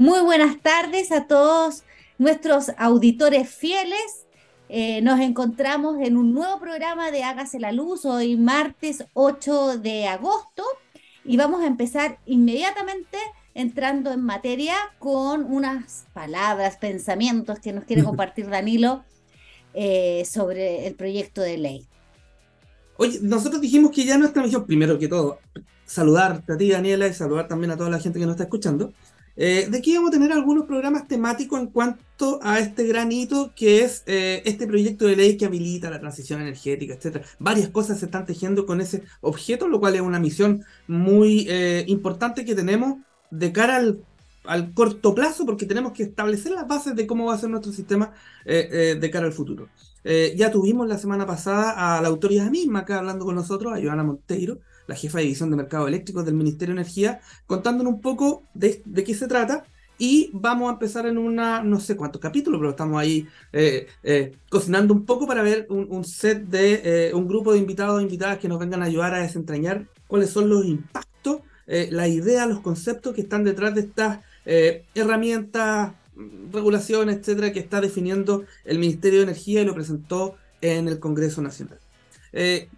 Muy buenas tardes a todos nuestros auditores fieles. Eh, nos encontramos en un nuevo programa de Hágase la Luz, hoy martes 8 de agosto, y vamos a empezar inmediatamente entrando en materia con unas palabras, pensamientos que nos quiere compartir Danilo eh, sobre el proyecto de ley. Oye, nosotros dijimos que ya nuestra misión, primero que todo, saludarte a ti, Daniela, y saludar también a toda la gente que nos está escuchando. Eh, de aquí vamos a tener algunos programas temáticos en cuanto a este gran hito que es eh, este proyecto de ley que habilita la transición energética, etc. Varias cosas se están tejiendo con ese objeto, lo cual es una misión muy eh, importante que tenemos de cara al, al, corto plazo, porque tenemos que establecer las bases de cómo va a ser nuestro sistema de cara al futuro. ya tuvimos la semana pasada a la autoridad misma acá hablando con nosotros, a Joana Monteiro, la jefa de división de mercado eléctrico del Ministerio de Energía, contándonos un poco de, qué se trata. Y vamos a empezar en una, no sé cuántos capítulos, pero estamos ahí eh, eh, cocinando un poco para ver un, set de eh, un grupo de invitados e invitadas que nos vengan a ayudar a desentrañar cuáles son los impactos, la idea, los conceptos que están detrás de estas herramientas, regulaciones, etcétera, que está definiendo el Ministerio de Energía y lo presentó en el Congreso Nacional.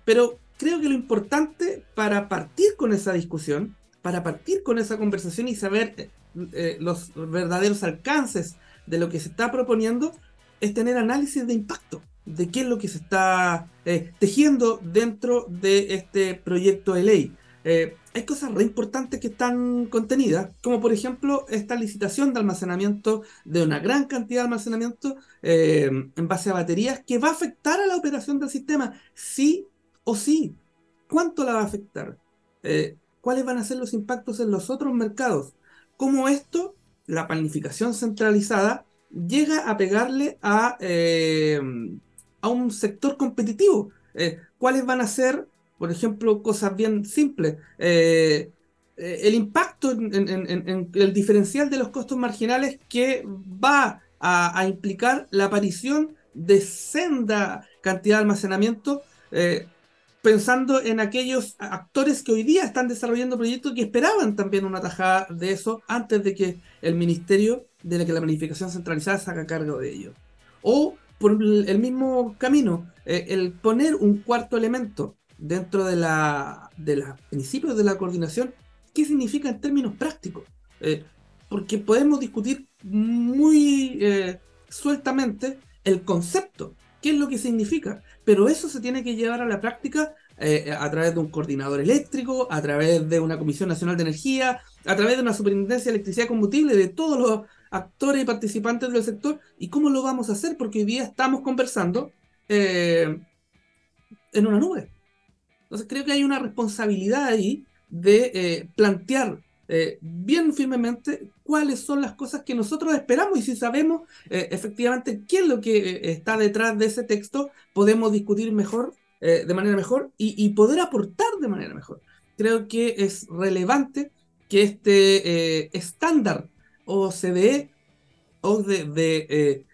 pero creo que lo importante para partir con esa discusión, para partir con esa conversación y saber eh, eh, los verdaderos alcances de lo que se está proponiendo, es tener análisis de impacto, de qué es lo que se está eh, tejiendo dentro de este proyecto de ley. hay cosas re importantes que están contenidas, como por ejemplo esta licitación de almacenamiento de una gran cantidad de almacenamiento en base a baterías que va a afectar a la operación del sistema, sí o sí, ¿cuánto la va a afectar? Eh, ¿Cuáles van a ser los impactos en los otros mercados? ¿Cómo esto, la planificación centralizada, llega a pegarle a, eh, a un sector competitivo? Eh, ¿Cuáles van a ser, por ejemplo, cosas bien simples? el impacto en, el diferencial de los costos marginales que va a, a implicar la aparición de senda cantidad de almacenamiento pensando en aquellos actores que hoy día están desarrollando proyectos que esperaban también una tajada de eso antes de que el ministerio de la que la planificación centralizada se haga cargo de ello. O por el mismo camino, eh, el poner un cuarto elemento dentro de la de los principios de la coordinación, ¿qué significa en términos prácticos? Eh, porque podemos discutir muy eh, sueltamente el concepto, qué es lo que significa, pero eso se tiene que llevar a la práctica eh, a través de un coordinador eléctrico, a través de una Comisión Nacional de Energía, a través de una Superintendencia de Electricidad y Combustible, de todos los actores y participantes del sector. ¿Y cómo lo vamos a hacer? Porque hoy día estamos conversando eh, en una nube. Entonces creo que hay una responsabilidad ahí de eh, plantear bien firmemente cuáles son las cosas que nosotros esperamos y si sabemos efectivamente qué es lo que está detrás de ese texto, podemos discutir mejor eh, de manera mejor y, poder aportar de manera mejor. Creo que es relevante que este eh, estándar OCDE o de, de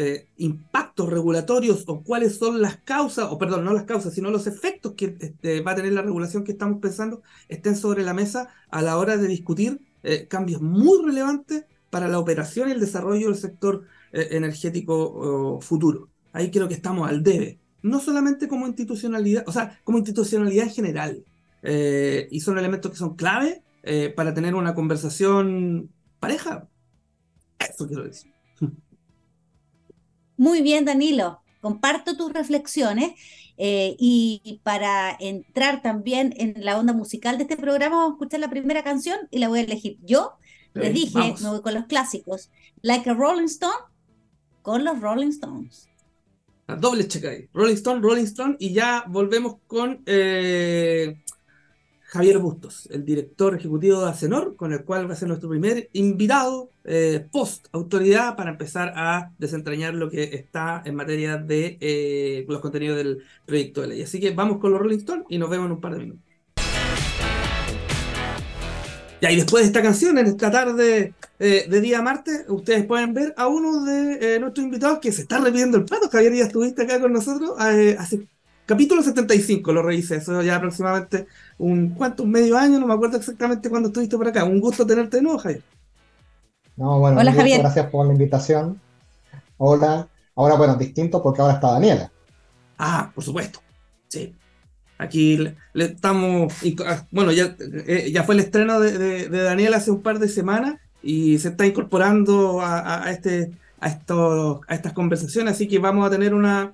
eh, impactos regulatorios o cuáles son las causas, o perdón, no las causas, sino los efectos que este, va a tener la regulación que estamos pensando, estén sobre la mesa a la hora de discutir cambios muy relevantes para la operación y el desarrollo del sector energético futuro. Ahí creo que estamos al debe no solamente como institucionalidad, o sea, como institucionalidad en general. Eh, y son elementos que son clave eh, para tener una conversación pareja. Eso quiero decir. Muy bien, Danilo. Comparto tus reflexiones eh, y, para entrar también en la onda musical de este programa, vamos a escuchar la primera canción y la voy a elegir yo. Les dije, me voy con los clásicos. Like a Rolling Stone, con los Rolling Stones doble checa ahí. Rolling Stone, Rolling Stone, y ya volvemos con eh, Javier Bustos, el director ejecutivo de Acenor, con el cual va a ser nuestro primer invitado eh, post autoridad para empezar a desentrañar lo que está en materia de eh, los contenidos del proyecto de ley. Así que vamos con los Rolling Stone y nos vemos en un par de minutos. Ya, y después de esta canción, en esta tarde eh, de día martes, ustedes pueden ver a uno de eh, nuestros invitados que se está repitiendo el plato. Javier, ya estuviste acá con nosotros hace capítulo 75, lo revisé, eso ya aproximadamente un, ¿cuánto? Un medio año, no me acuerdo exactamente cuándo estuviste por acá. Un gusto tenerte de nuevo, Javier. No, bueno, Hola, Javier. gracias por la invitación. Hola. Ahora, bueno, distinto porque ahora está Daniela. Ah, por supuesto. Sí. Aquí le, estamos. Ah, bueno, ya, eh, ya fue el estreno de, Daniela hace un par de semanas y se está incorporando a, este, a, esto, a estas conversaciones, así que vamos a tener una.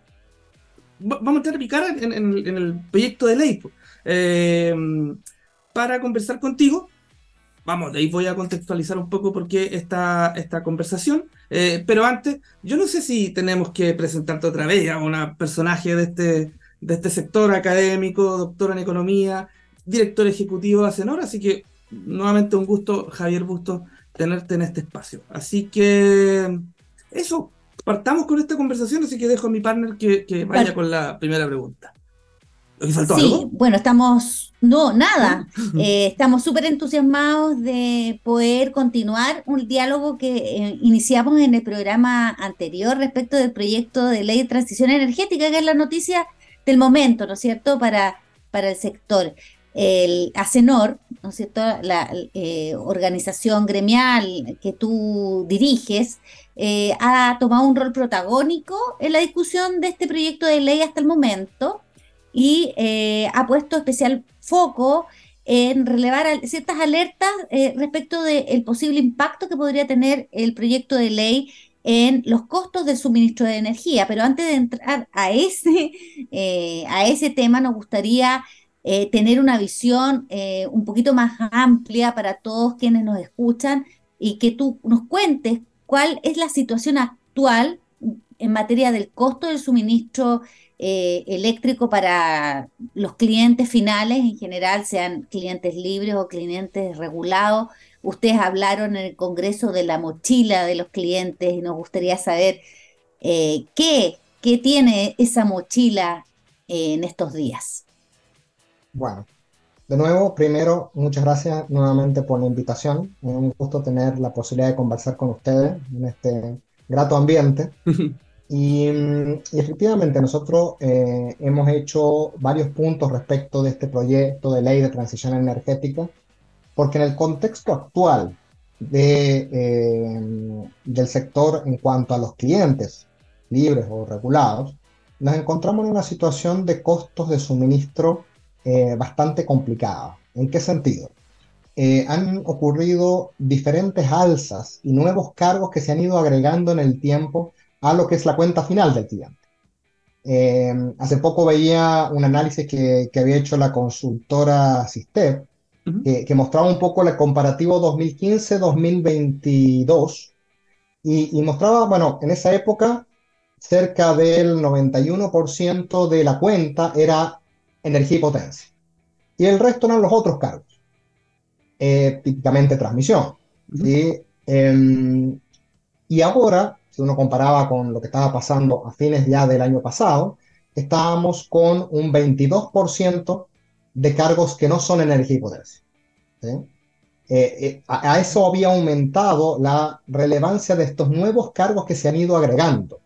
Vamos a tener en, en, el proyecto de ley eh, para conversar contigo. Vamos, de ahí voy a contextualizar un poco por qué esta, esta conversación. Eh, pero antes, yo no sé si tenemos que presentarte otra vez a una personaje de este, de este sector académico, doctor en economía, director ejecutivo de Acenor, así que nuevamente un gusto, Javier Busto, tenerte en este espacio. Así que eso, partamos con esta conversación, así que dejo a mi partner que, vaya con la primera pregunta. sí, bueno, estamos, no, nada, eh, estamos súper entusiasmados de poder continuar un diálogo que eh, iniciamos en el programa anterior respecto del proyecto de ley de transición energética, que es la noticia del momento, ¿no es cierto?, para, para el sector el ACENOR, ¿no es cierto?, la eh, organización gremial que tú diriges, eh, ha tomado un rol protagónico en la discusión de este proyecto de ley hasta el momento y eh, ha puesto especial foco en relevar ciertas alertas respecto del posible impacto que podría tener el proyecto de ley en los costos del suministro de energía. Pero antes de entrar a ese, a ese tema, nos gustaría eh, tener una visión eh, un poquito más amplia para todos quienes nos escuchan y que tú nos cuentes cuál es la situación actual en materia del costo del suministro eh, eléctrico para los clientes finales en general, sean clientes libres o clientes regulados. Ustedes hablaron en el Congreso de la mochila de los clientes y nos gustaría saber qué, qué tiene esa mochila en estos días. Bueno, de nuevo, primero, muchas gracias nuevamente por la invitación. Es un gusto tener la posibilidad de conversar con ustedes en este grato ambiente. y, efectivamente, nosotros eh, hemos hecho varios puntos respecto de este proyecto de ley de transición energética, porque en el contexto actual de, eh, del sector en cuanto a los clientes libres o regulados, nos encontramos en una situación de costos de suministro eh, bastante complicada. ¿En qué sentido? Eh, han ocurrido diferentes alzas y nuevos cargos que se han ido agregando en el tiempo a lo que es la cuenta final del cliente. Eh, hace poco veía un análisis que, que había hecho la consultora Sistep, que, mostraba un poco el comparativo 2015-2022 y, y, mostraba, bueno, en esa época cerca del 91% de la cuenta era energía y potencia. Y el resto eran los otros cargos, eh, típicamente transmisión. Em, y ahora, si uno comparaba con lo que estaba pasando a fines ya del año pasado, estábamos con un 22% de cargos que no son energía y potencia. Eh, eh, a, eso había aumentado la relevancia de estos nuevos cargos que se han ido agregando,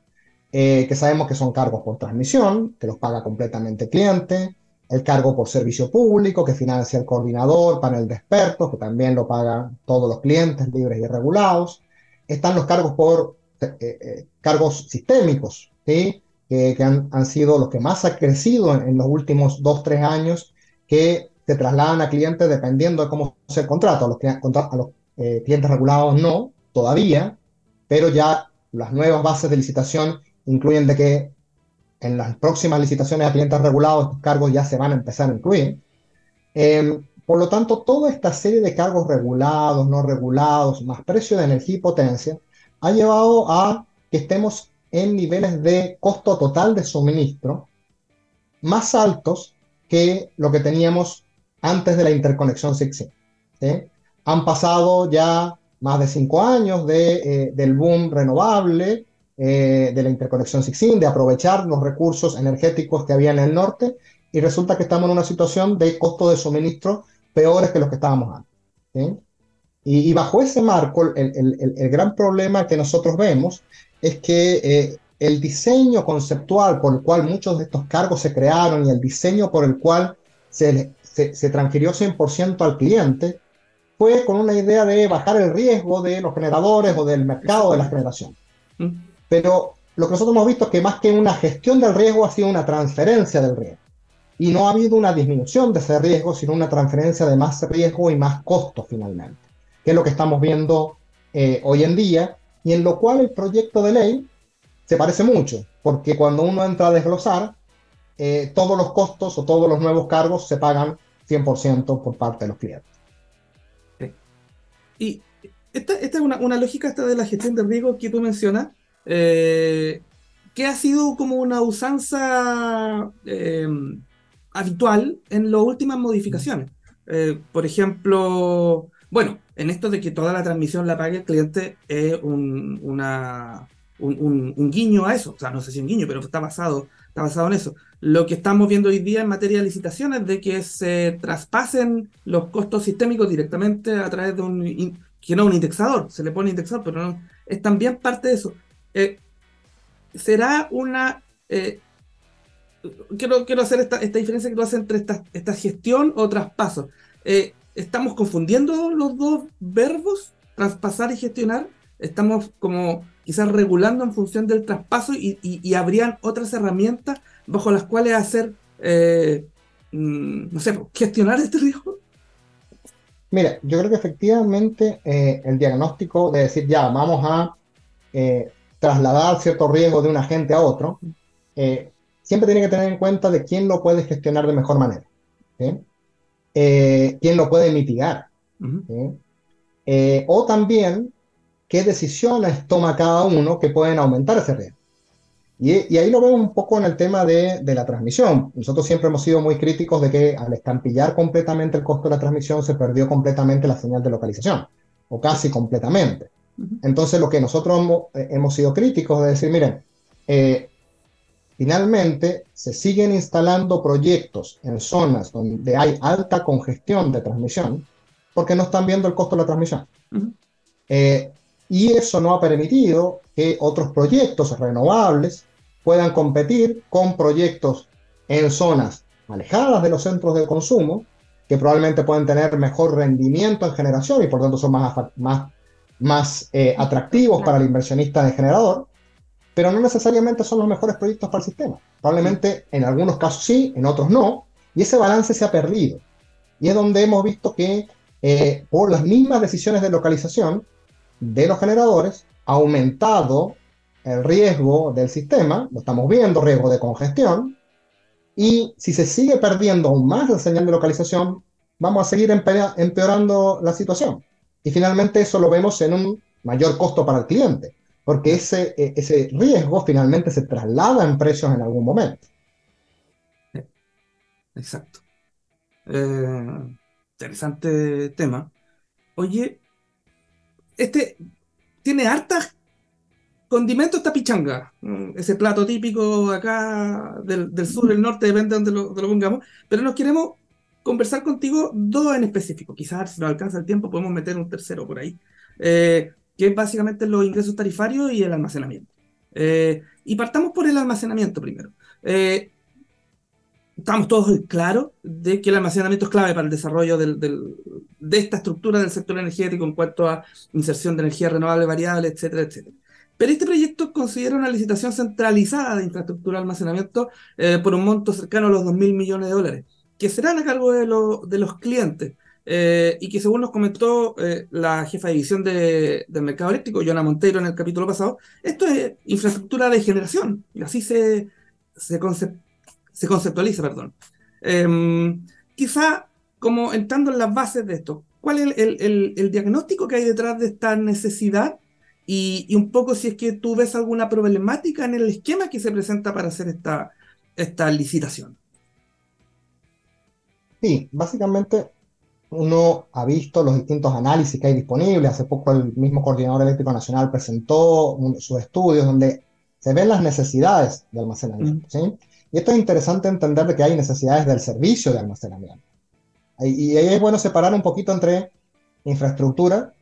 que sabemos que son cargos por transmisión, que los paga completamente el cliente, el cargo por servicio público que financia el coordinador, panel de expertos, que también lo pagan todos los clientes libres y regulados. Están los cargos por eh, eh, cargos sistémicos, ¿sí? que, han, han, sido los que más han crecido en, los últimos dos, tres años, que se trasladan a clientes dependiendo de cómo se contrata. A los, a los eh, clientes regulados no, todavía, pero ya las nuevas bases de licitación incluyen de que en las próximas licitaciones a clientes regulados estos cargos ya se van a empezar a incluir. Em, por lo tanto, toda esta serie de cargos regulados, no regulados, más precio de energía y potencia, ha llevado a que estemos en niveles de costo total de suministro más altos que lo que teníamos antes de la interconexión SIXI. Han pasado ya más de cinco años de, eh, del boom renovable, eh, de la interconexión SIXIN, de aprovechar los recursos energéticos que había en el norte, y resulta que estamos en una situación de costo de suministro peores que los que estábamos antes. Y, bajo ese marco, el, el, el, gran problema que nosotros vemos es que eh, el diseño conceptual por el cual muchos de estos cargos se crearon y el diseño por el cual se, se, se transfirió 100% al cliente fue con una idea de bajar el riesgo de los generadores o del mercado de la generación. Mm. Pero lo que nosotros hemos visto es que más que una gestión del riesgo ha sido una transferencia del riesgo. Y no ha habido una disminución de ese riesgo, sino una transferencia de más riesgo y más costo finalmente, que es lo que estamos viendo eh, hoy en día, y en lo cual el proyecto de ley se parece mucho, porque cuando uno entra a desglosar, eh, todos los costos o todos los nuevos cargos se pagan 100% por parte de los clientes. Y esta, esta es una, una, lógica esta de la gestión de riesgo que tú mencionas, eh, que ha sido como una usanza eh, habitual en las últimas modificaciones. Eh, por ejemplo, bueno, en esto de que toda la transmisión la pague el cliente es un, una, un, un, guiño a eso. O sea, no sé si un guiño, pero está basado, está basado en eso. Lo que estamos viendo hoy día en materia de licitaciones de que se traspasen los costos sistémicos directamente a través de un, que no un indexador, se le pone indexador, pero no, es también parte de eso. Eh, será una... Eh, quiero, quiero hacer esta, esta, diferencia que tú haces entre esta, esta gestión o traspaso. Eh, ¿Estamos confundiendo los dos verbos, traspasar y gestionar? Estamos como quizás regulando en función del traspaso y, y, habrían otras herramientas bajo las cuales hacer, mm, no sé, gestionar este riesgo. Mira, yo creo que efectivamente el diagnóstico de decir, ya, vamos a trasladar cierto riesgo de un agente a otro, eh, siempre tiene que tener en cuenta de quién lo puede gestionar de mejor manera, eh, quién lo puede mitigar, eh, o también qué decisiones toma cada uno que pueden aumentar ese riesgo. Y, ahí lo vemos un poco en el tema de, de, la transmisión. Nosotros siempre hemos sido muy críticos de que al estampillar completamente el costo de la transmisión se perdió completamente la señal de localización, o casi completamente. Entonces, lo que nosotros eh, hemos, sido críticos de decir, miren, eh, finalmente se siguen instalando proyectos en zonas donde hay alta congestión de transmisión porque no están viendo el costo de la transmisión. Eh, y eso no ha permitido que otros proyectos renovables puedan competir con proyectos en zonas alejadas de los centros de consumo, que probablemente pueden tener mejor rendimiento en generación y por tanto son más, más más eh, atractivos para el inversionista de generador, pero no necesariamente son los mejores proyectos para el sistema. Probablemente en algunos casos sí, en otros no, y ese balance se ha perdido. Y es donde hemos visto que eh, por las mismas decisiones de localización de los generadores ha aumentado el riesgo del sistema, lo estamos viendo, riesgo de congestión, y si se sigue perdiendo aún más la señal de localización, vamos a seguir empeorando la situación. Y finalmente eso lo vemos en un mayor costo para el cliente, porque ese, e, ese riesgo finalmente se traslada en precios en algún momento. Exacto. Eh, interesante tema. Oye, este tiene hartas condimentos esta pichanga, mm, ese plato típico acá del, sur, del norte, depende de donde lo, donde lo pongamos, pero nos queremos conversar contigo dos en específico. Quizás si nos alcanza el tiempo podemos meter un tercero por ahí, eh, que es básicamente los ingresos tarifarios y el almacenamiento. Eh, y partamos por el almacenamiento primero. Eh, estamos todos claros de que el almacenamiento es clave para el desarrollo de esta estructura del sector energético en cuanto a inserción de energía renovable variable, etcétera, etcétera. Pero este proyecto considera una licitación centralizada de infraestructura de almacenamiento por un monto cercano a los 2.000 millones de dólares que serán a cargo de, de los clientes. Eh, y que según nos comentó eh, la jefa de división de, del mercado eléctrico, Joana Montero, en el capítulo pasado, esto es infraestructura de generación, y así se, se, se conceptualiza, perdón. Em, quizá, como entrando en las bases de esto, ¿cuál es el, el, el diagnóstico que hay detrás de esta necesidad? Y, y, un poco si es que tú ves alguna problemática en el esquema que se presenta para hacer esta, esta licitación. Sí, básicamente uno ha visto los distintos análisis que hay disponibles. Hace poco el mismo Coordinador Eléctrico Nacional presentó sus estudios donde se ven las necesidades de almacenamiento. ¿sí? Y esto es interesante entender de que hay necesidades del servicio de almacenamiento. Y, ahí es bueno separar un poquito entre infraestructura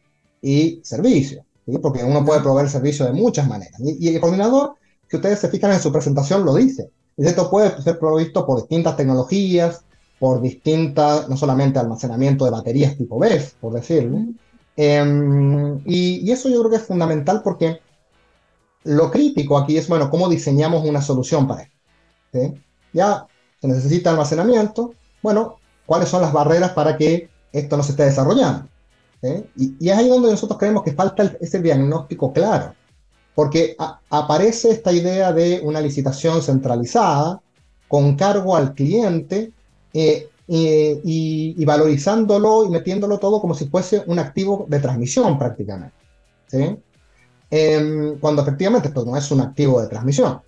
y servicio, ¿sí? porque uno puede proveer servicio de muchas maneras. Y, y el coordinador si ustedes se fijan en su presentación, lo dice. esto puede ser provisto por distintas tecnologías, por distintas, no solamente almacenamiento de baterías tipo BES, por decirlo. Em, y, eso yo creo que es fundamental porque lo crítico aquí es, bueno, cómo diseñamos una solución para esto. Ya se necesita almacenamiento, bueno, ¿cuáles son las barreras para que esto no se esté desarrollando? Y, es ahí donde nosotros creemos que falta ese diagnóstico claro, porque aparece esta idea de una licitación centralizada con cargo al cliente eh, y, valorizándolo y metiéndolo todo como si fuese un activo de transmisión prácticamente. Em, cuando efectivamente esto no es un activo de transmisión.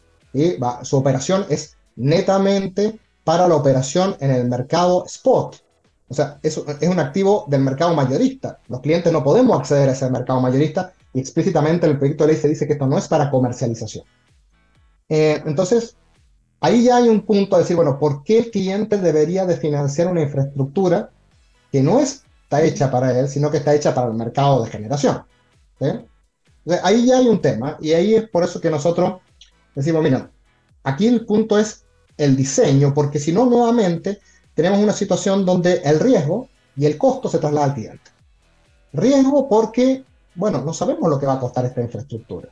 su operación es netamente para la operación en el mercado spot. O sea, es, es un activo del mercado mayorista. Los clientes no podemos acceder a ese mercado mayorista y explícitamente en el proyecto de ley se dice que esto no es para comercialización. Eh, entonces, ahí ya hay un punto a decir, bueno, ¿por qué el cliente debería de financiar una infraestructura que no está hecha para él, sino que está hecha para el mercado de generación? ahí ya hay un tema y ahí es por eso que nosotros decimos, mira, aquí el punto es el diseño, porque si no, nuevamente tenemos una situación donde el riesgo y el costo se traslada al cliente. Riesgo porque, bueno, no sabemos lo que va a costar esta infraestructura.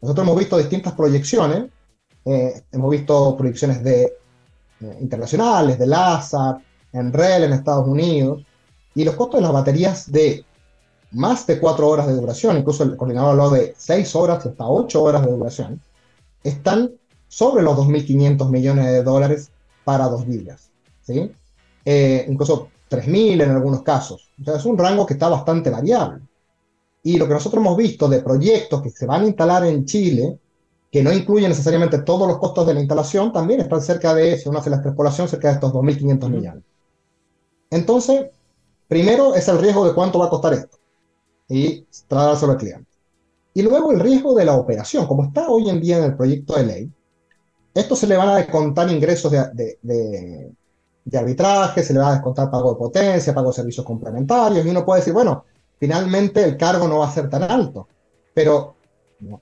Nosotros hemos visto distintas proyecciones, eh, hemos visto proyecciones de, eh, internacionales, de LASA, en REL en Estados Unidos, y los costos de las baterías de más de cuatro horas de duración, incluso el coordinador habló de seis horas hasta ocho horas de duración, están sobre los 2.500 millones de dólares para 2 gigas, ¿sí? Eh, incluso 3.000 en algunos casos. O sea, es un rango que está bastante variable. Y lo que nosotros hemos visto de proyectos que se van a instalar en Chile, que no incluyen necesariamente todos los costos de la instalación, también están cerca de, si uno hace la extrapolación, cerca de estos 2.500 millones. Entonces, primero es el riesgo de cuánto va a costar esto y trasladárselo al cliente. Y luego el riesgo de la operación, como está hoy en día en el proyecto de ley, esto se le van a descontar ingresos de, de, arbitraje, se le va a descontar pago de potencia, pago de servicios complementarios, y uno puede decir, bueno, finalmente el cargo no va a ser tan alto, pero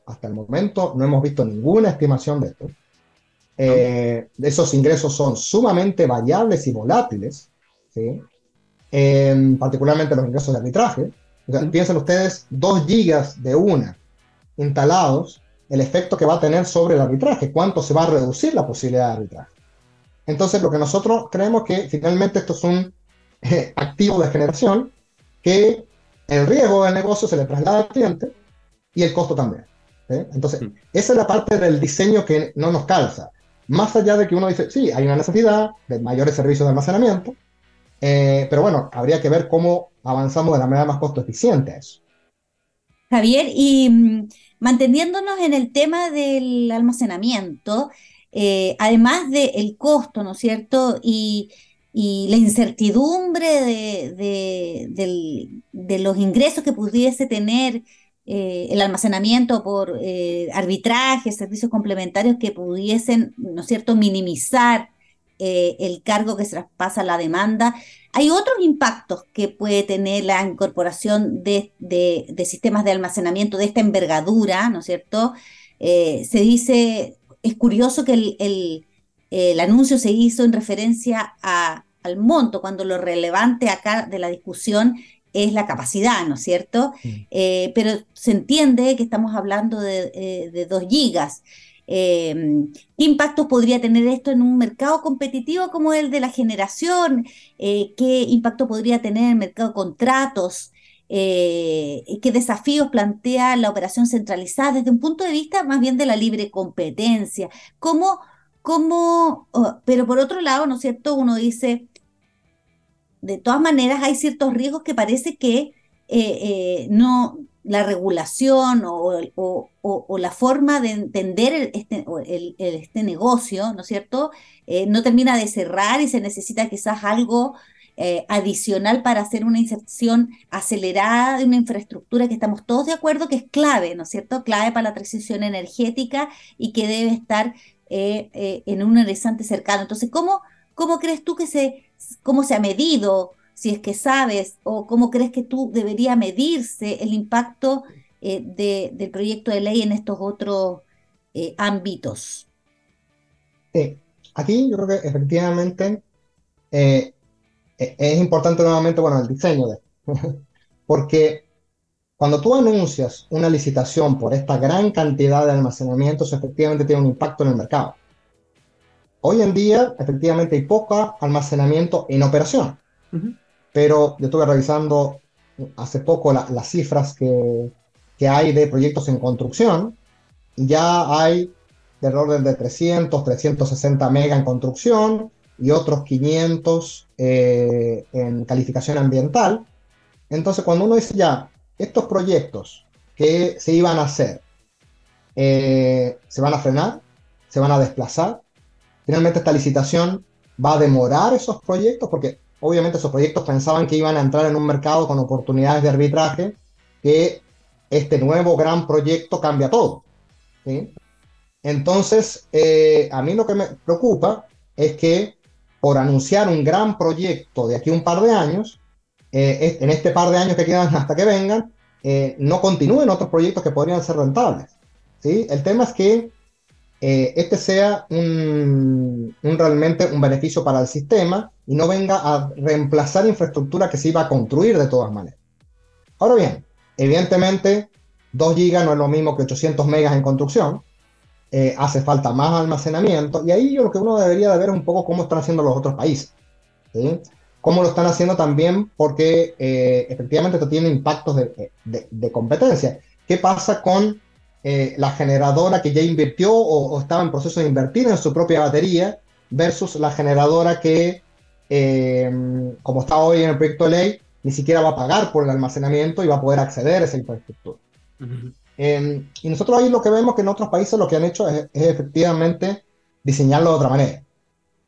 hasta el momento no hemos visto ninguna estimación de esto. Eh, esos ingresos son sumamente variables y volátiles, ¿sí? particularmente los ingresos de arbitraje. Piensen ustedes, 2 gigas de una instalados el efecto que va a tener sobre el arbitraje, cuánto se va a reducir la posibilidad de arbitraje. Entonces, lo que nosotros creemos que finalmente esto es un eh, activo de generación que el riesgo del negocio se le traslada al cliente y el costo también. Entonces, mm. esa es la parte del diseño que no nos calza. Más allá de que uno dice, sí, hay una necesidad de mayores servicios de almacenamiento, eh, pero bueno, habría que ver cómo avanzamos de la manera más costo eficiente a eso. Javier, y mm, manteniéndonos en el tema del almacenamiento, eh, además del costo, ¿no es cierto? Y, la incertidumbre de, los ingresos que pudiese tener eh, el almacenamiento por eh, arbitraje, servicios complementarios que pudiesen, ¿no es cierto?, minimizar el cargo que se traspasa a la demanda. Hay otros impactos que puede tener la incorporación de, sistemas de almacenamiento de esta envergadura, ¿no es cierto? Eh, se dice, es curioso que el, anuncio se hizo en referencia al monto, cuando lo relevante acá de la discusión es la capacidad, ¿no es cierto? Eh, pero se entiende que estamos hablando de, eh, de 2 gigas. Em, ¿Qué impactos podría tener esto en un mercado competitivo como el de la generación? Eh, ¿Qué impacto podría tener en el mercado de contratos? Eh, ¿Qué desafíos plantea la operación centralizada desde un punto de vista más bien de la libre competencia? ¿Cómo, cómo, oh, pero por otro lado, ¿no es cierto? Uno dice, de todas maneras hay ciertos riesgos que parece que eh, no, la regulación o, la forma de entender este, este negocio, ¿no es cierto?, eh, no termina de cerrar y se necesita quizás algo eh, adicional para hacer una inserción acelerada de una infraestructura que estamos todos de acuerdo que es clave, ¿no es cierto?, clave para la transición energética y que debe estar eh, en un horizonte cercano. Entonces, ¿cómo, cómo crees tú que se, cómo se ha medido? si es que sabes o cómo crees que tú debería medirse el impacto eh, del proyecto de ley en estos otros eh, ámbitos. aquí yo creo que efectivamente eh, e, es importante nuevamente, bueno, el diseño de, porque cuando tú anuncias una licitación por esta gran cantidad de almacenamientos, efectivamente tiene un impacto en el mercado. Hoy en día, efectivamente, hay poco almacenamiento en operación. Pero yo estuve revisando hace poco las cifras que, que, hay de proyectos en construcción. Ya hay del orden de 300, 360 mega en construcción y otros 500 eh, en calificación ambiental. Entonces, cuando uno dice ya, estos proyectos que se iban a hacer, eh, se van a frenar, se van a desplazar, finalmente esta licitación va a demorar esos proyectos porque obviamente esos proyectos pensaban que iban a entrar en un mercado con oportunidades de arbitraje, que este nuevo gran proyecto cambia todo. Entonces, eh, a mí lo que me preocupa es que por anunciar un gran proyecto de aquí a un par de años, eh, en este par de años que quedan hasta que vengan, eh, no continúen otros proyectos que podrían ser rentables. ¿sí? El tema es que eh, este sea un, realmente un beneficio para el sistema y no venga a reemplazar infraestructura que se iba a construir de todas maneras. Ahora bien, evidentemente 2 GB no es lo mismo que 800 megas en construcción, eh, hace falta más almacenamiento y ahí yo lo que uno debería de ver es un poco cómo están haciendo los otros países. Cómo lo están haciendo también porque eh, efectivamente esto tiene impactos de, de competencia. ¿Qué pasa con eh, la generadora que ya invirtió o, estaba en proceso de invertir en su propia batería versus la generadora que, eh, como está hoy en el proyecto de ley, ni siquiera va a pagar por el almacenamiento y va a poder acceder a esa infraestructura. Em, y nosotros ahí lo que vemos que en otros países lo que han hecho es, efectivamente diseñarlo de otra manera.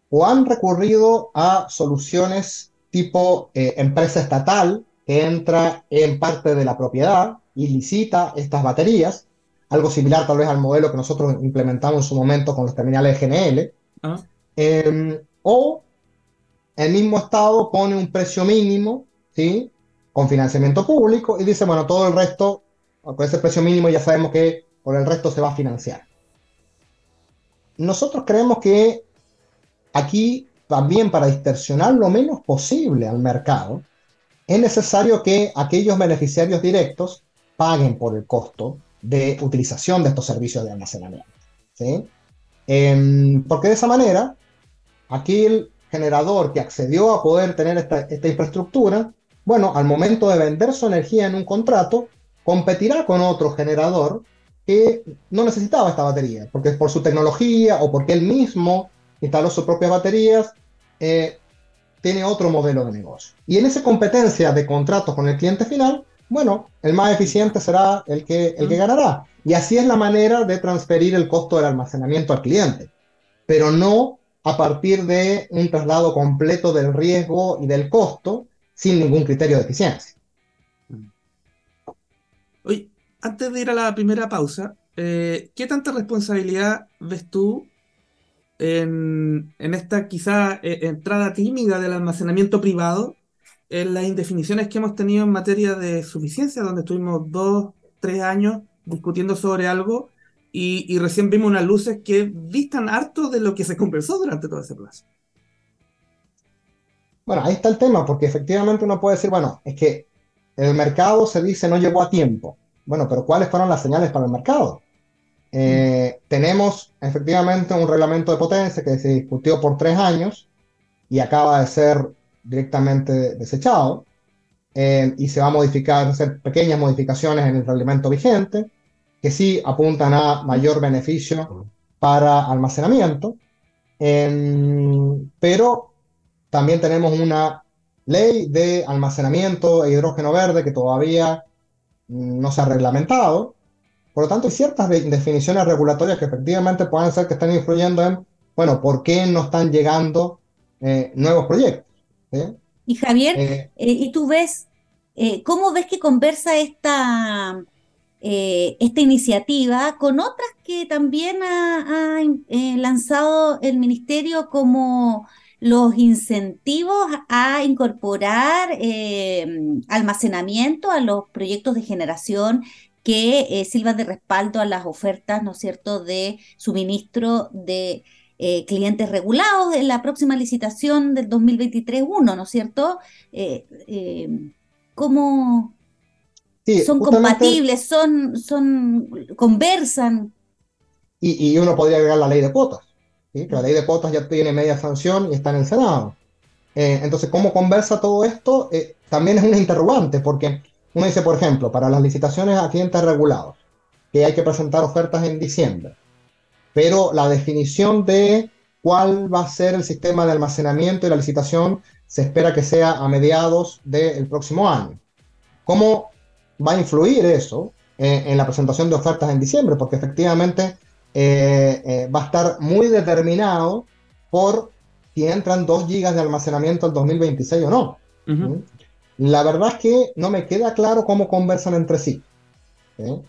O han recurrido a soluciones tipo eh, empresa estatal que entra en parte de la propiedad y licita estas baterías algo similar tal vez al modelo que nosotros implementamos en su momento con los terminales GNL. Ah. Em, o el mismo Estado pone un precio mínimo, ¿sí? Con financiamiento público y dice, bueno, todo el resto, con ese precio mínimo ya sabemos que por el resto se va a financiar. Nosotros creemos que aquí también para distorsionar lo menos posible al mercado, es necesario que aquellos beneficiarios directos paguen por el costo de utilización de estos servicios de almacenamiento. ¿sí? Em, porque de esa manera, aquí el generador que accedió a poder tener esta, esta infraestructura, bueno, al momento de vender su energía en un contrato, competirá con otro generador que no necesitaba esta batería, porque por su tecnología o porque él mismo instaló sus propias baterías, eh, tiene otro modelo de negocio. Y en esa competencia de contratos con el cliente final, bueno, el más eficiente será el que, el que ganará. Y así es la manera de transferir el costo del almacenamiento al cliente, pero no a partir de un traslado completo del riesgo y del costo sin ningún criterio de eficiencia. Oye, antes de ir a la primera pausa, eh, ¿qué tanta responsabilidad ves tú en, en esta quizá eh, entrada tímida del almacenamiento privado en las indefiniciones que hemos tenido en materia de suficiencia, donde estuvimos dos, tres años discutiendo sobre algo y, recién vimos unas luces que distan harto de lo que se conversó durante todo ese plazo. Bueno, ahí está el tema, porque efectivamente uno puede decir, bueno, es que el mercado se dice no llegó a tiempo. Bueno, pero ¿cuáles fueron las señales para el mercado? Eh, tenemos efectivamente un reglamento de potencia que se discutió por tres años y acaba de ser directamente desechado eh, y se va a modificar, hacer pequeñas modificaciones en el reglamento vigente que sí apuntan a mayor beneficio para almacenamiento, em, pero también tenemos una ley de almacenamiento e hidrógeno verde que todavía no se ha reglamentado. Por lo tanto, hay ciertas definiciones regulatorias que efectivamente pueden ser que están influyendo en, bueno, por qué no están llegando eh, nuevos proyectos. Y Javier, eh, eh, ¿y tú ves, eh, cómo ves que conversa esta, esta iniciativa con otras que también ha, lanzado el ministerio como los incentivos a incorporar almacenamiento a los proyectos de generación que sirvan de respaldo a las ofertas, ¿no es cierto?, de suministro de clientes regulados en la próxima licitación del 2023-1, ¿no es cierto? ¿Cómo son compatibles, son, son, conversan? Y, uno podría agregar la ley de cuotas. La ley de cuotas ya tiene media sanción y está en el Senado. Eh, entonces, ¿cómo conversa todo esto? Eh, también es un interrogante, porque uno dice, por ejemplo, para las licitaciones a clientes regulados, que hay que presentar ofertas en diciembre, pero la definición de cuál va a ser el sistema de almacenamiento y la licitación se espera que sea a mediados del próximo año. ¿Cómo va a influir eso eh, en la presentación de ofertas en diciembre? Porque efectivamente va a estar muy determinado por si entran 2 gigas de almacenamiento el 2026 o no. ¿Mm? La verdad es que no me queda claro cómo conversan entre sí. Eh,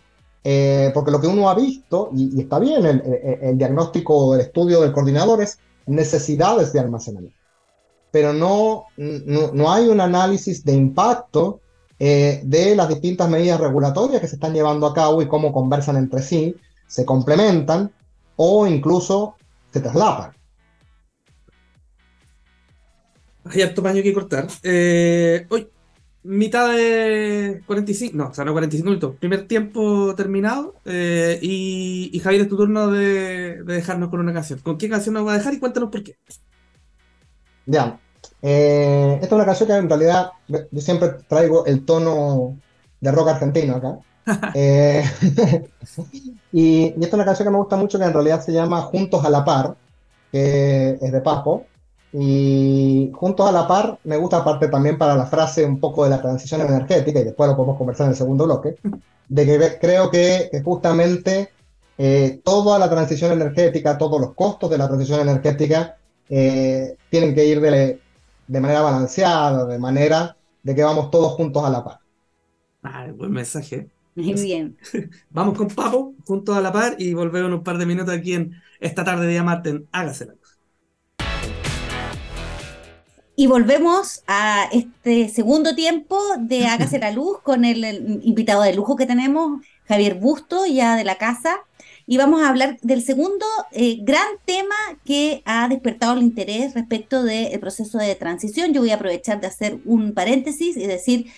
porque lo que uno ha visto, y, está bien, el, diagnóstico o el estudio del coordinador es necesidades de almacenamiento. Pero no, no, hay un análisis de impacto eh, de las distintas medidas regulatorias que se están llevando a cabo y cómo conversan entre sí, se complementan o incluso se traslapan. Hay harto paño que cortar. Eh, hoy, mitad de 45, no, o sea, no 45 minutos. Primer tiempo terminado. Eh, y, Javier, es tu turno de, dejarnos con una canción. ¿Con qué canción nos va a dejar y cuéntanos por qué? Ya. Eh, esta es una canción que en realidad yo siempre traigo el tono de rock argentino acá. y, y, esta es una canción que me gusta mucho que en realidad se llama Juntos a la Par, que es de Papo. Y juntos a la par, me gusta aparte también para la frase un poco de la transición energética, y después lo podemos conversar en el segundo bloque, de que creo que, justamente eh, toda la transición energética, todos los costos de la transición energética eh, tienen que ir de, de, manera balanceada, de manera de que vamos todos juntos a la par. Ah, buen mensaje. Muy bien. Vamos con Papo, juntos a la par, y volvemos en un par de minutos aquí en esta tarde de día martes Hágasela. Y volvemos a este segundo tiempo de Hágase la Luz con el, invitado de lujo que tenemos, Javier Busto, ya de la casa. Y vamos a hablar del segundo eh, gran tema que ha despertado el interés respecto del proceso de transición. Yo voy a aprovechar de hacer un paréntesis y decir,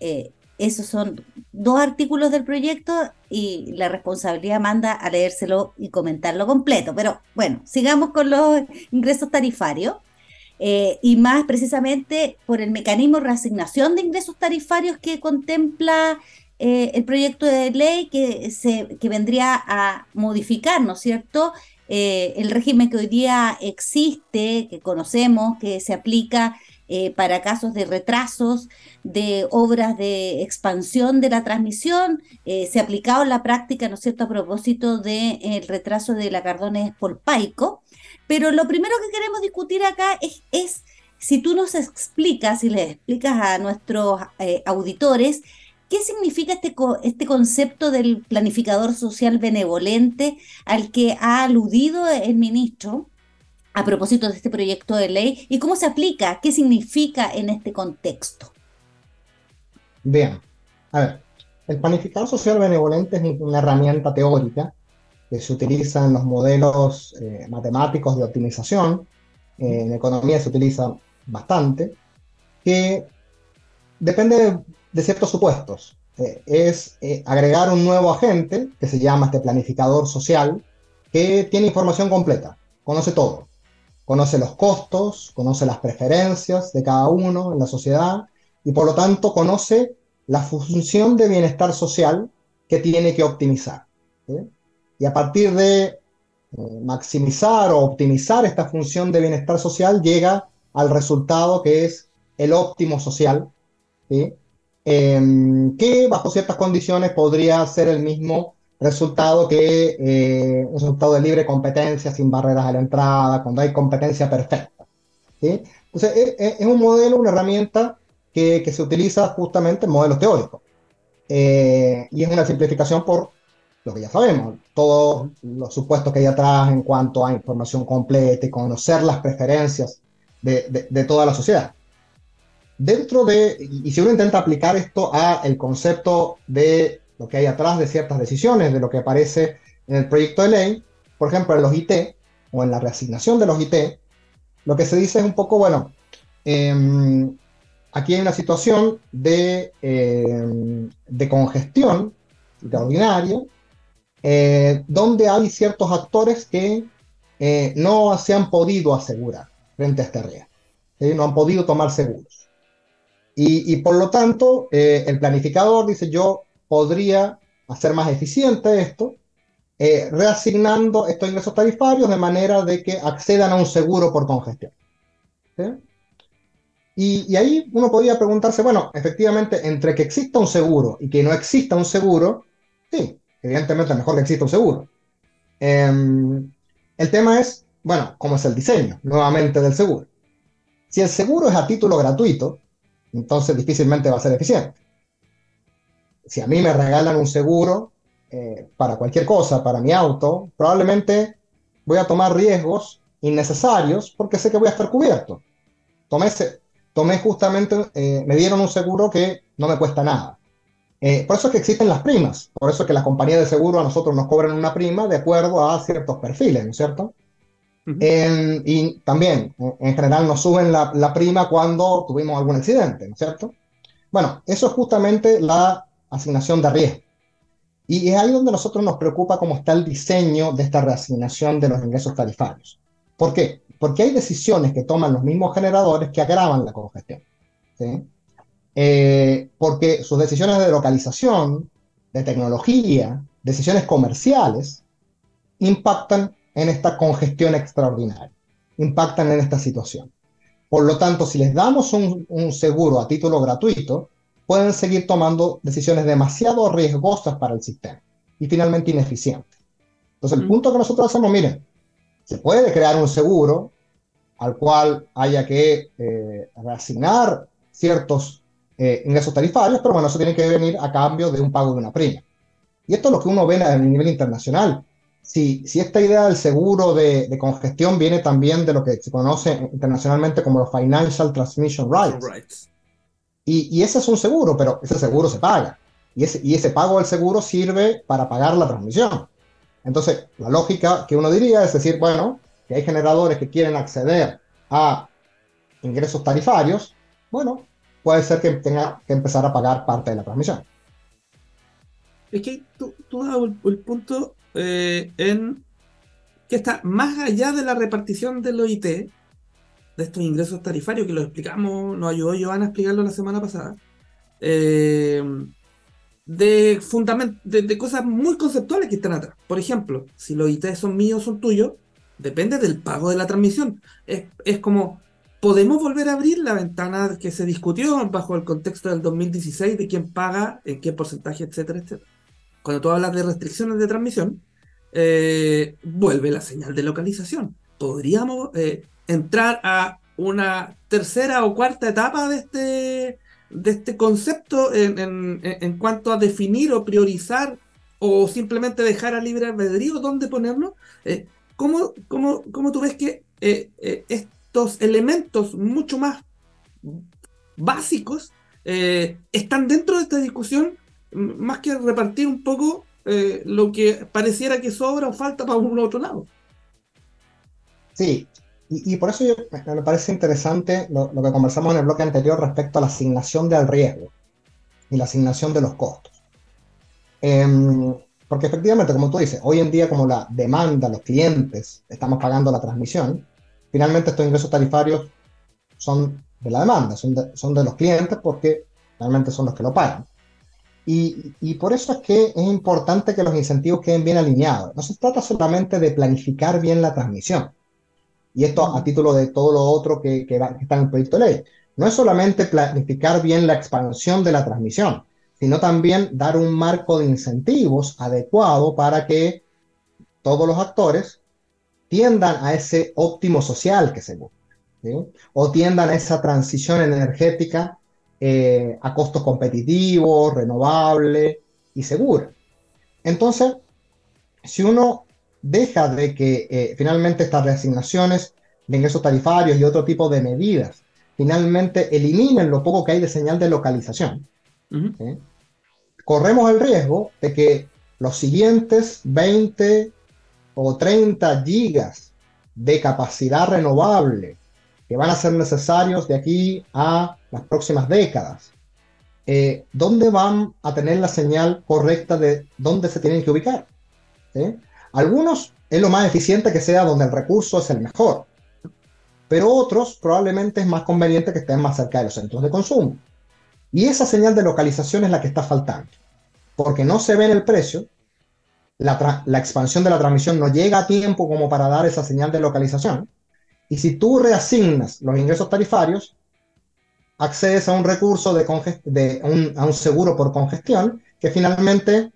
eh, esos son dos artículos del proyecto y la responsabilidad manda a leérselo y comentarlo completo. Pero bueno, sigamos con los ingresos tarifarios. Eh, y más precisamente por el mecanismo de reasignación de ingresos tarifarios que contempla eh, el proyecto de ley que, se, que vendría a modificar, ¿no es cierto?, eh, el régimen que hoy día existe, que conocemos, que se aplica para casos de retrasos de obras de expansión de la transmisión, se ha aplicado en la práctica, ¿no es cierto?, a propósito del retraso de la Cardones Polpaico, pero lo primero que queremos discutir acá es, si tú nos explicas, y les explicas a nuestros eh, auditores, ¿qué significa este, este concepto del planificador social benevolente al que ha aludido el ministro a propósito de este proyecto de ley y cómo se aplica, qué significa en este contexto? Bien, a ver, el planificador social benevolente es una herramienta teórica que se utiliza en los modelos eh, matemáticos de optimización, eh, en economía se utiliza bastante, que depende de, ciertos supuestos. Eh, es agregar un nuevo agente, que se llama este planificador social, que tiene información completa, conoce todo. Conoce los costos, conoce las preferencias de cada uno en la sociedad y por lo tanto conoce la función de bienestar social que tiene que optimizar y a partir de eh, maximizar o optimizar esta función de bienestar social llega al resultado que es el óptimo social, em, que bajo ciertas condiciones podría ser el mismo resultado que eh, un resultado de libre competencia sin barreras a la entrada, cuando hay competencia perfecta. Entonces, e, e, es, un modelo, una herramienta que, que, se utiliza justamente en modelos teóricos. Eh, y es una simplificación por lo que ya sabemos, todos los supuestos que hay atrás en cuanto a información completa y conocer las preferencias de, de, toda la sociedad. Dentro de, y si uno intenta aplicar esto a el concepto de lo que hay atrás de ciertas decisiones, de lo que aparece en el proyecto de ley, por ejemplo, en los IT o en la reasignación de los IT, lo que se dice es un poco, bueno, em, aquí hay una situación de, em, de congestión extraordinaria, eh, donde hay ciertos actores que eh, no se han podido asegurar frente a este riesgo, no han podido tomar seguros. Y, por lo tanto, eh, el planificador dice, yo podría hacer más eficiente esto, reasignando estos ingresos tarifarios de manera de que accedan a un seguro por congestión. Y, ahí uno podría preguntarse, bueno, efectivamente, entre que exista un seguro y que no exista un seguro, sí, evidentemente mejor que exista un seguro. Em, el tema es, bueno, cómo es el diseño, nuevamente, del seguro. Si el seguro es a título gratuito, entonces difícilmente va a ser eficiente. Si a mí me regalan un seguro eh, para cualquier cosa, para mi auto, probablemente voy a tomar riesgos innecesarios porque sé que voy a estar cubierto. Tomé, tomé justamente, eh, me dieron un seguro que no me cuesta nada. Eh, por eso es que existen las primas, por eso es que las compañías de seguro a nosotros nos cobran una prima de acuerdo a ciertos perfiles, ¿no es cierto? y también, en general, nos suben la, la, prima cuando tuvimos algún accidente, ¿no es cierto? Bueno, eso es justamente la asignación de riesgo. Y es ahí donde a nosotros nos preocupa cómo está el diseño de esta reasignación de los ingresos tarifarios. ¿Por qué? Porque hay decisiones que toman los mismos generadores que agravan la congestión. Eh, porque sus decisiones de localización, de tecnología, decisiones comerciales, impactan en esta congestión extraordinaria, impactan en esta situación. Por lo tanto, si les damos un, seguro a título gratuito, pueden seguir tomando decisiones demasiado riesgosas para el sistema y finalmente ineficientes. Entonces, el punto que nosotros hacemos, miren, se puede crear un seguro al cual haya que eh, reasignar ciertos eh, ingresos tarifarios, pero bueno, eso tiene que venir a cambio de un pago de una prima. Y esto es lo que uno ve a nivel internacional. Si, si esta idea del seguro de, de, congestión viene también de lo que se conoce internacionalmente como los Financial Transmission Rights. Y, y, ese es un seguro, pero ese seguro se paga. Y ese, y ese pago del seguro sirve para pagar la transmisión. Entonces, la lógica que uno diría es decir, bueno, que hay generadores que quieren acceder a ingresos tarifarios, bueno, puede ser que tenga que empezar a pagar parte de la transmisión. Es que tú, tú el, punto eh, en que está más allá de la repartición del OIT, de estos ingresos tarifarios, que lo explicamos, nos ayudó Joana a explicarlo la semana pasada, eh, de, de, cosas muy conceptuales que están atrás. Por ejemplo, si los IT son míos o son tuyos, depende del pago de la transmisión. Es, es, como, podemos volver a abrir la ventana que se discutió bajo el contexto del 2016 de quién paga, en qué porcentaje, etcétera, etcétera. Cuando tú hablas de restricciones de transmisión, eh, vuelve la señal de localización. Podríamos eh, entrar a una tercera o cuarta etapa de este, de este concepto en, cuanto a definir o priorizar o simplemente dejar a libre albedrío dónde ponerlo? Eh, ¿cómo, cómo, tú ves que eh, eh, estos elementos mucho más básicos están dentro de esta discusión más que repartir un poco lo que pareciera que sobra o falta para un otro lado? Sí, y, por eso me parece interesante lo, que conversamos en el bloque anterior respecto a la asignación del riesgo y la asignación de los costos. Em, porque efectivamente, como tú dices, hoy en día como la demanda, los clientes, estamos pagando la transmisión, finalmente estos ingresos tarifarios son de la demanda, son de, son de los clientes porque realmente son los que lo pagan. Y, y, por eso es que es importante que los incentivos queden bien alineados. No se trata solamente de planificar bien la transmisión, y esto a título de todo lo otro que, que, está en el proyecto de ley. No es solamente planificar bien la expansión de la transmisión, sino también dar un marco de incentivos adecuado para que todos los actores tiendan a ese óptimo social que se busca, o tiendan a esa transición energética eh, a costos competitivos, renovable y segura. Entonces, si uno deja de que eh, finalmente estas reasignaciones de ingresos tarifarios y otro tipo de medidas finalmente eliminen lo poco que hay de señal de localización. corremos el riesgo de que los siguientes 20 o 30 gigas de capacidad renovable que van a ser necesarios de aquí a las próximas décadas, eh, ¿dónde van a tener la señal correcta de dónde se tienen que ubicar? Algunos es lo más eficiente que sea donde el recurso es el mejor, pero otros probablemente es más conveniente que estén más cerca de los centros de consumo. Y esa señal de localización es la que está faltando, porque no se ve en el precio, la, la expansión de la transmisión no llega a tiempo como para dar esa señal de localización, y si tú reasignas los ingresos tarifarios, accedes a un recurso de, de un, a un seguro por congestión que finalmente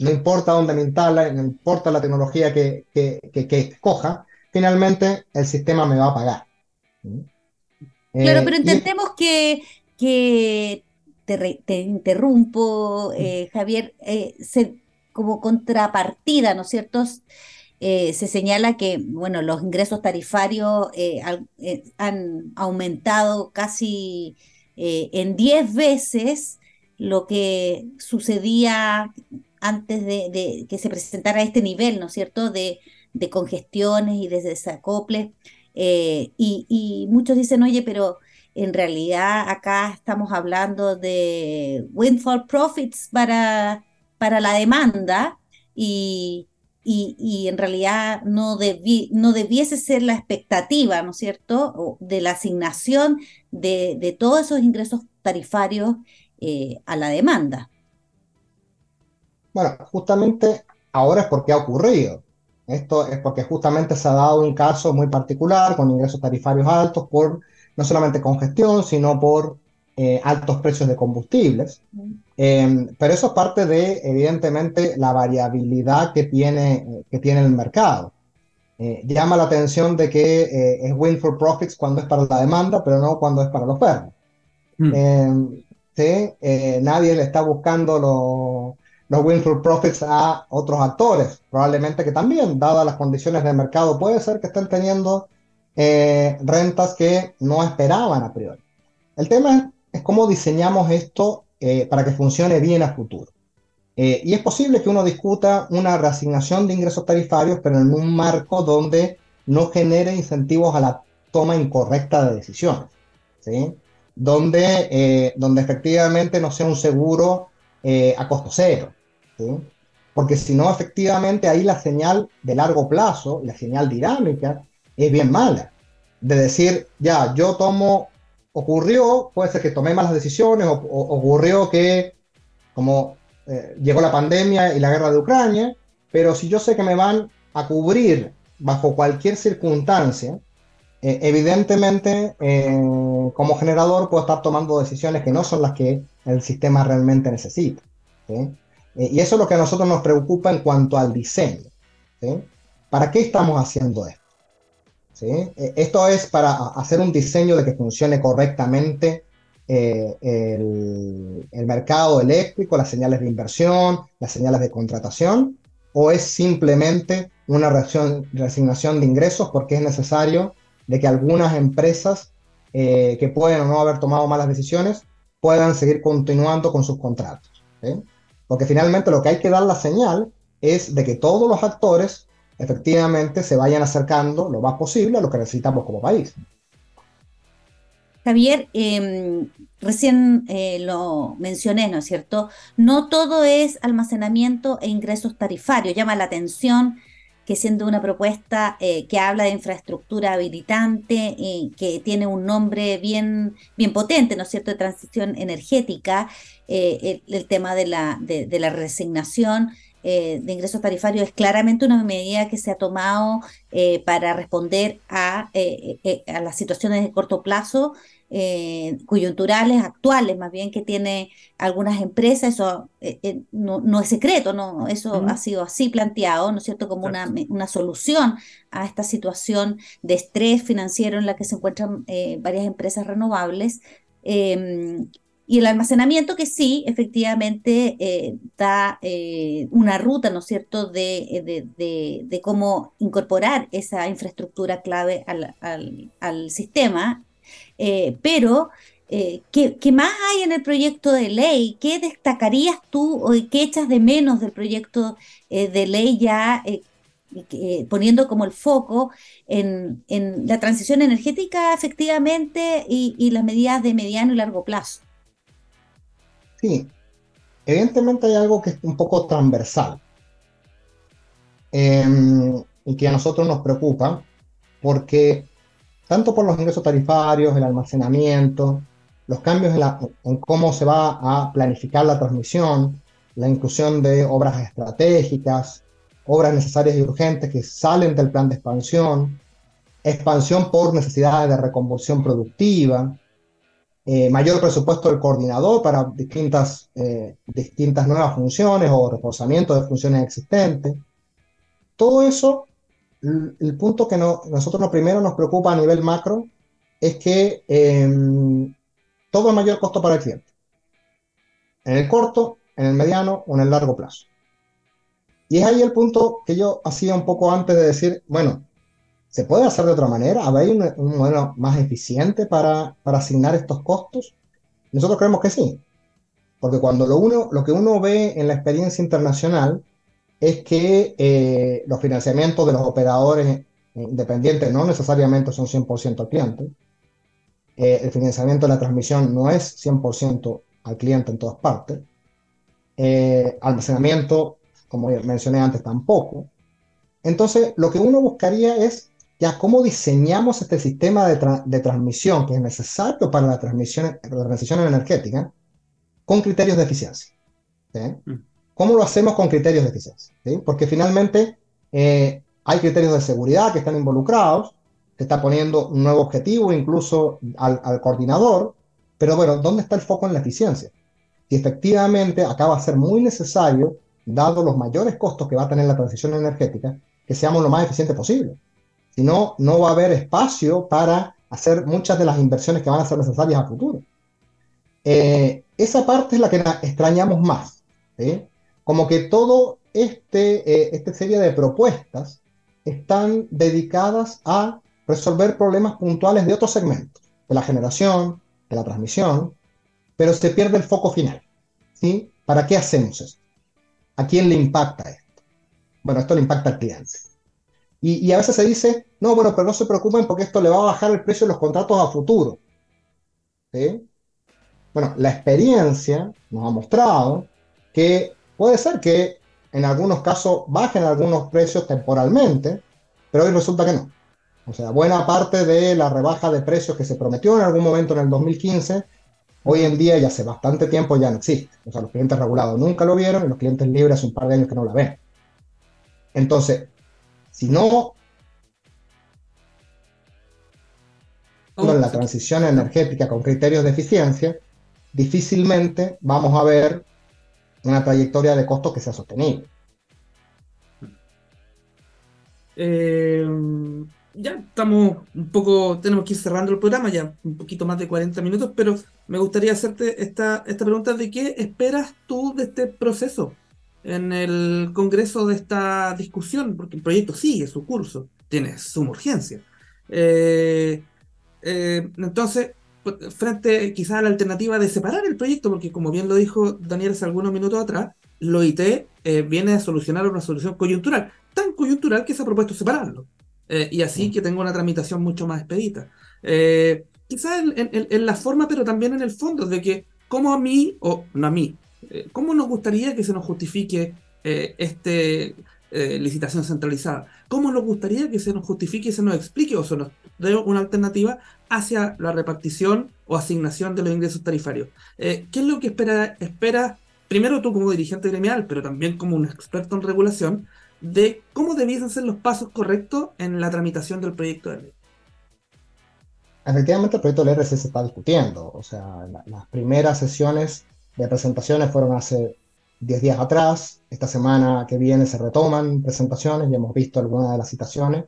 no importa dónde me instala, no importa la tecnología que, que, que, escoja, finalmente el sistema me va a pagar. Claro, pero eh, intentemos que, que te, interrumpo, eh, Javier, eh, como contrapartida, ¿no es cierto? Eh, se señala que bueno, los ingresos tarifarios eh, eh, han aumentado casi en 10 veces lo que sucedía antes de, que se presentara este nivel, ¿no es cierto?, de, congestiones y de desacoples. Y, y, muchos dicen, oye, pero en realidad acá estamos hablando de windfall profits para, para la demanda y, y, en realidad no, no debiese ser la expectativa, ¿no es cierto?, de la asignación de, todos esos ingresos tarifarios eh, a la demanda. Bueno, justamente ahora es porque ha ocurrido. Esto es porque justamente se ha dado un caso muy particular con ingresos tarifarios altos por no solamente congestión, sino por eh, altos precios de combustibles. Em, pero eso es parte de, evidentemente, la variabilidad que tiene, que tiene el mercado. Eh, llama la atención de que eh, es win for profits cuando es para la demanda, pero no cuando es para los perros. Hmm. Em, nadie le está buscando los win for profits a otros actores, probablemente que también, dadas las condiciones de mercado, puede ser que estén teniendo rentas que no esperaban a priori. El tema es es cómo diseñamos esto eh, para que funcione bien a futuro. Eh, y es posible que uno discuta una reasignación de ingresos tarifarios, pero en un marco donde no genere incentivos a la toma incorrecta de decisiones, ¿sí? donde, eh, donde efectivamente no sea un seguro a costo cero. ¿sí? Porque si no, efectivamente ahí la señal de largo plazo, la señal dinámica, es bien mala. De decir, ya, yo tomo ocurrió, puede ser que tomé malas decisiones, o, ocurrió que como eh, llegó la pandemia y la guerra de Ucrania, pero si yo sé que me van a cubrir bajo cualquier circunstancia, eh, evidentemente eh, como generador puedo estar tomando decisiones que no son las que el sistema realmente necesita. y eso es lo que a nosotros nos preocupa en cuanto al diseño. ¿Para qué estamos haciendo esto? E, esto es para hacer un diseño de que funcione correctamente eh, el, mercado eléctrico, las señales de inversión, las señales de contratación, o es simplemente una reasignación de ingresos porque es necesario de que algunas empresas eh, que pueden o no haber tomado malas decisiones puedan seguir continuando con sus contratos. Porque finalmente lo que hay que dar la señal es de que todos los actores efectivamente se vayan acercando lo más posible a lo que necesitamos como país. Javier, em, recién eh, lo mencioné, ¿no es cierto? No todo es almacenamiento e ingresos tarifarios. Llama la atención que siendo una propuesta eh, que habla de infraestructura habilitante, eh, que tiene un nombre bien, bien potente, ¿no es cierto?, de transición energética, el, tema de la, de la resignación eh, de ingresos tarifarios es claramente una medida que se ha tomado eh, para responder a, eh, a, las situaciones de corto plazo, coyunturales, actuales, más bien que tiene algunas empresas, eso no, es secreto, no, eso ha sido así planteado, ¿no es cierto?, como una, una, solución a esta situación de estrés financiero en la que se encuentran varias empresas renovables. Em, y el almacenamiento que sí, efectivamente, eh, da eh, una ruta, ¿no es cierto?, de, de, cómo incorporar esa infraestructura clave al, al, sistema, eh, pero eh, ¿qué, más hay en el proyecto de ley? ¿Qué destacarías tú o qué echas de menos del proyecto eh, de ley ya poniendo como el foco en, la transición energética efectivamente y, las medidas de mediano y largo plazo? Sí, evidentemente hay algo que es un poco transversal em, y que a nosotros nos preocupa porque tanto por los ingresos tarifarios, el almacenamiento, los cambios en, cómo se va a planificar la transmisión, la inclusión de obras estratégicas, obras necesarias y urgentes que salen del plan de expansión, expansión por necesidades de reconversión productiva, eh, mayor presupuesto del coordinador para distintas, eh, distintas nuevas funciones o reforzamiento de funciones existentes. Todo eso, el, punto que no, nosotros lo primero nos preocupa a nivel macro es que em, todo es mayor costo para el cliente. En el corto, en el mediano o en el largo plazo. Y es ahí el punto que yo hacía un poco antes de decir, bueno, ¿se puede hacer de otra manera? ¿Hay un, modelo más eficiente para, para, asignar estos costos? Nosotros creemos que sí. Porque cuando lo, uno, lo que uno ve en la experiencia internacional es que eh, los financiamientos de los operadores independientes no necesariamente son 100% al cliente, eh, el financiamiento de la transmisión no es 100% al cliente en todas partes. Eh, almacenamiento, como mencioné antes, tampoco. Entonces, lo que uno buscaría es ya cómo diseñamos este sistema de, transmisión que es necesario para la transmisión, la transición energética con criterios de eficiencia. Mm. ¿Cómo lo hacemos con criterios de eficiencia? Porque finalmente eh, hay criterios de seguridad que están involucrados, se está poniendo un nuevo objetivo incluso al, coordinador, pero bueno, ¿dónde está el foco en la eficiencia? Y efectivamente acá va a ser muy necesario, dado los mayores costos que va a tener la transición energética, que seamos lo más eficiente posible. Si no, no va a haber espacio para hacer muchas de las inversiones que van a ser necesarias a futuro. Eh, esa parte es la que extrañamos más. Como que todo este, eh, esta serie de propuestas están dedicadas a resolver problemas puntuales de otros segmentos, de la generación, de la transmisión, pero se pierde el foco final. ¿sí? ¿Para qué hacemos esto? ¿A quién le impacta esto? Bueno, esto le impacta al cliente. Y, a veces se dice, no, bueno, pero no se preocupen porque esto le va a bajar el precio de los contratos a futuro. Bueno, la experiencia nos ha mostrado que puede ser que en algunos casos bajen algunos precios temporalmente, pero hoy resulta que no. O sea, buena parte de la rebaja de precios que se prometió en algún momento en el 2015, hoy en día y hace bastante tiempo ya no existe. O sea, los clientes regulados nunca lo vieron y los clientes libres hace un par de años que no la ven. Entonces, si no en la transición energética con criterios de eficiencia, difícilmente vamos a ver una trayectoria de costos que sea sostenible. Eh, ya estamos un poco, tenemos que ir cerrando el programa, ya un poquito más de 40 minutos, pero me gustaría hacerte esta, esta pregunta de qué esperas tú de este proceso en el Congreso de esta discusión, porque el proyecto sigue su curso, tiene suma urgencia. Eh, eh, entonces, pues, frente quizás a la alternativa de separar el proyecto, porque como bien lo dijo Daniel hace algunos minutos atrás, lo IT eh, viene a solucionar una solución coyuntural, tan coyuntural que se ha propuesto separarlo. Y así que tenga una tramitación mucho más expedita. Quizás en, la forma, pero también en el fondo, de que como a mí, o no a mí, ¿cómo nos gustaría que se nos justifique este licitación centralizada? ¿Cómo nos gustaría que se nos justifique y se nos explique o se nos dé una alternativa hacia la repartición o asignación de los ingresos tarifarios? ¿Qué es lo que espera, espera, primero tú como dirigente gremial, pero también como un experto en regulación, de cómo debiesen ser los pasos correctos en la tramitación del proyecto de ley. Efectivamente, el proyecto de ley se está discutiendo. O sea, las primeras sesiones de presentaciones fueron hace 10 días atrás. Esta semana que viene se retoman presentaciones y hemos visto algunas de las citaciones.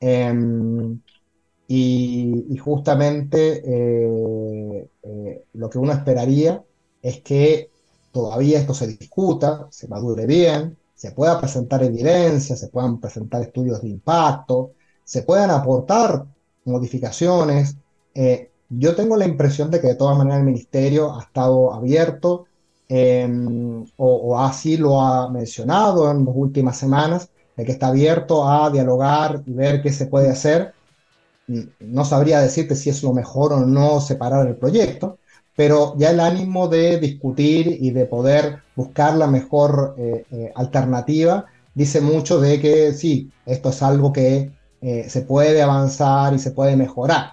Em, y, justamente eh, eh, lo que uno esperaría es que todavía esto se discuta, se madure bien, se pueda presentar evidencia, se puedan presentar estudios de impacto, se puedan aportar modificaciones, eh, Yo tengo la impresión de que de todas maneras el ministerio ha estado abierto em, o, así lo ha mencionado en las últimas semanas, de que está abierto a dialogar y ver qué se puede hacer. No sabría decirte si es lo mejor o no separar el proyecto, pero ya el ánimo de discutir y de poder buscar la mejor eh, eh, alternativa dice mucho de que sí, esto es algo que eh, se puede avanzar y se puede mejorar.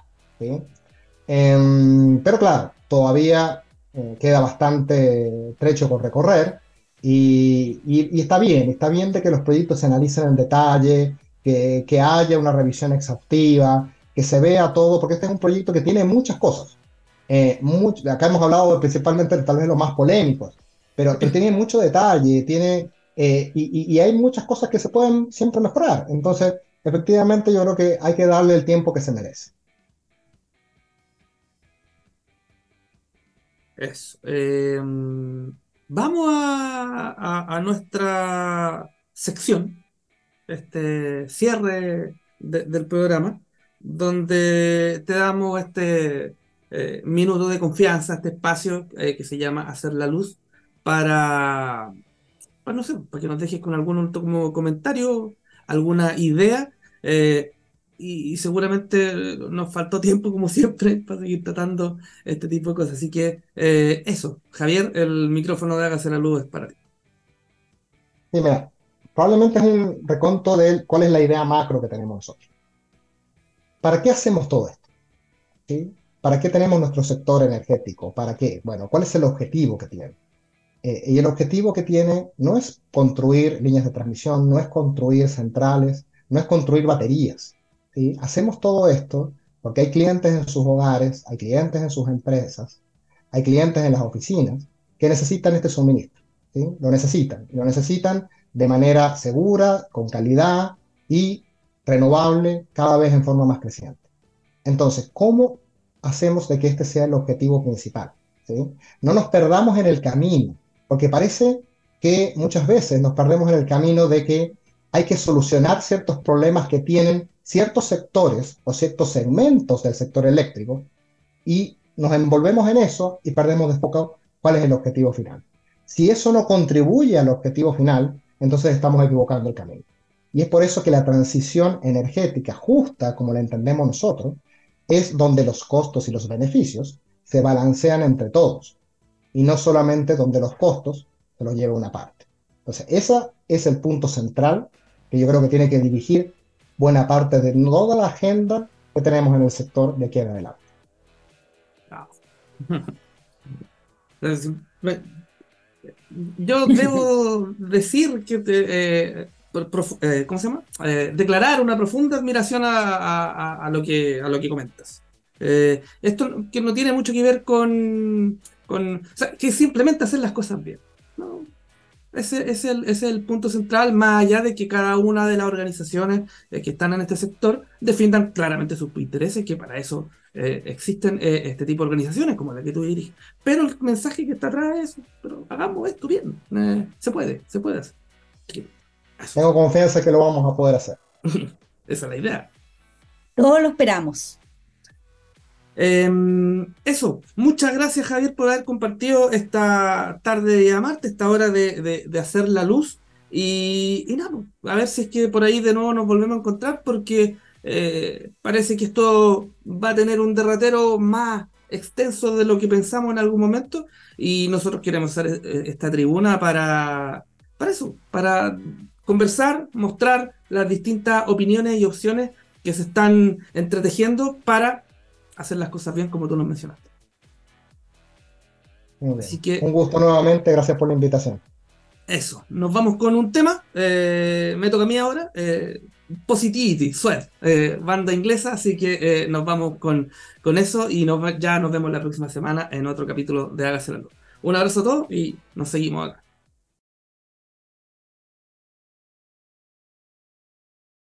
Em, pero claro, todavía queda bastante trecho por recorrer y, y, está bien, está bien de que los proyectos se analicen en detalle, que, que haya una revisión exhaustiva, que se vea todo, porque este es un proyecto que tiene muchas cosas. Eh, mucho, acá hemos hablado principalmente tal vez los más polémicos, pero, que tiene mucho detalle, tiene, eh, y, y, hay muchas cosas que se pueden siempre mejorar. Entonces, efectivamente, yo creo que hay que darle el tiempo que se merece. Em, vamos a, nuestra sección, este cierre del programa, donde te damos este eh, minuto de confianza, este espacio eh, que se llama Hacer la Luz, para, para, no sé, para que nos dejes con algún último comentario, alguna idea, eh, y, seguramente nos faltó tiempo, como siempre, para seguir tratando este tipo de cosas. Así que eso, Javier, el micrófono de Hágase la Luz es para ti. Sí, mira, probablemente es un reconto de cuál es la idea macro que tenemos nosotros. ¿Para qué hacemos todo esto? ¿Sí? ¿Para qué tenemos nuestro sector energético? ¿Para qué? Bueno, ¿cuál es el objetivo que tiene? Eh, y el objetivo que tiene no es construir líneas de transmisión, no es construir centrales, no es construir baterías. ¿Sí? Hacemos todo esto porque hay clientes en sus hogares, hay clientes en sus empresas, hay clientes en las oficinas que necesitan este suministro. ¿sí? Lo necesitan. Lo necesitan de manera segura, con calidad y renovable, cada vez en forma más creciente. Entonces, ¿cómo hacemos de que este sea el objetivo principal. No nos perdamos en el camino, porque parece que muchas veces nos perdemos en el camino de que hay que solucionar ciertos problemas que tienen ciertos sectores o ciertos segmentos del sector eléctrico y nos envolvemos en eso y perdemos de foco cuál es el objetivo final. Si eso no contribuye al objetivo final, entonces estamos equivocando el camino. Y es por eso que la transición energética justa, como la entendemos nosotros, es donde los costos y los beneficios se balancean entre todos y no solamente donde los costos se los lleva una parte. Entonces, ese es el punto central que yo creo que tiene que dirigir buena parte de toda la agenda que tenemos en el sector de aquí en adelante. Yo debo decir que eh, eh, ¿cómo se llama? Eh, declarar una profunda admiración a, lo, que, a lo que comentas. Eh, esto que no tiene mucho que ver con, con o sea, que simplemente hacer las cosas bien. Ese, es el, es el punto central, más allá de que cada una de las organizaciones que están en este sector defiendan claramente sus intereses, que para eso existen este tipo de organizaciones como la que tú diriges. Pero el mensaje que está atrás es, pero hagamos esto bien, se puede, se puede hacer. Tengo confianza que lo vamos a poder hacer. Esa es la idea. Todos lo esperamos. Em, eso, muchas gracias Javier por haber compartido esta tarde de Marte, esta hora de, hacer la luz. Y, nada, pues, a ver si es que por ahí de nuevo nos volvemos a encontrar porque eh, parece que esto va a tener un derratero más extenso de lo que pensamos en algún momento y nosotros queremos hacer eh, esta tribuna para, para eso, para conversar, mostrar las distintas opiniones y opciones que se están entretejiendo para hacer las cosas bien como tú nos mencionaste. Así que, un gusto nuevamente, gracias por la invitación. Eso, nos vamos con un tema, eh, me toca a mí ahora, eh, Positivity, Sweat, eh, banda inglesa, así que nos vamos con, con eso y nos, ya nos vemos la próxima semana en otro capítulo de Hágase la Luz. Un abrazo a todos y nos seguimos acá.